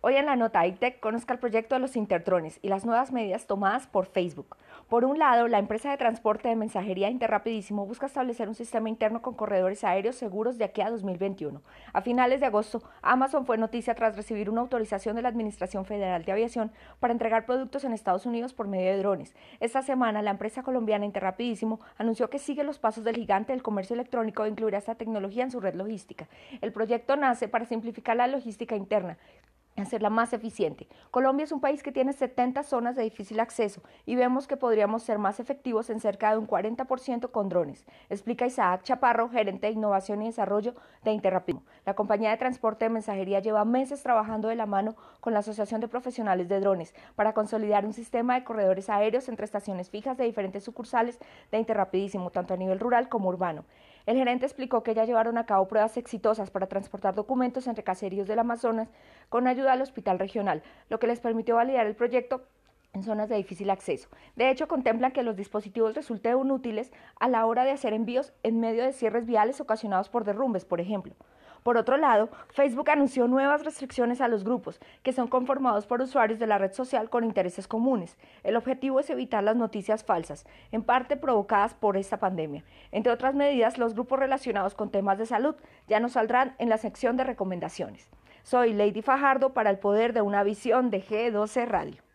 Hoy en la nota ITEC conozca el proyecto de los interdrones y las nuevas medidas tomadas por Facebook. Por un lado, la empresa de transporte de mensajería Interrapidísimo busca establecer un sistema interno con corredores aéreos seguros de aquí a 2021. A finales de agosto, Amazon fue noticia tras recibir una autorización de la Administración Federal de Aviación para entregar productos en Estados Unidos por medio de drones. Esta semana, la empresa colombiana Interrapidísimo anunció que sigue los pasos del gigante del comercio electrónico de incluir esta tecnología en su red logística. El proyecto nace para simplificar la logística interna hacerla más eficiente. Colombia es un país que tiene 70 zonas de difícil acceso y vemos que podríamos ser más efectivos en cerca de un 40% con drones, explica Isaac Chaparro, gerente de innovación y desarrollo de Interrapidísimo. La compañía de transporte de mensajería lleva meses trabajando de la mano con la Asociación de Profesionales de Drones para consolidar un sistema de corredores aéreos entre estaciones fijas de diferentes sucursales de Interrapidísimo, tanto a nivel rural como urbano. El gerente explicó que ya llevaron a cabo pruebas exitosas para transportar documentos entre caseríos del Amazonas con ayuda al hospital regional, lo que les permitió validar el proyecto en zonas de difícil acceso. De hecho, contemplan que los dispositivos resulten útiles a la hora de hacer envíos en medio de cierres viales ocasionados por derrumbes, por ejemplo. Por otro lado, Facebook anunció nuevas restricciones a los grupos, que son conformados por usuarios de la red social con intereses comunes. El objetivo es evitar las noticias falsas, en parte provocadas por esta pandemia. Entre otras medidas, los grupos relacionados con temas de salud ya no saldrán en la sección de recomendaciones. Soy Lady Fajardo para el poder de una visión de G12 Radio.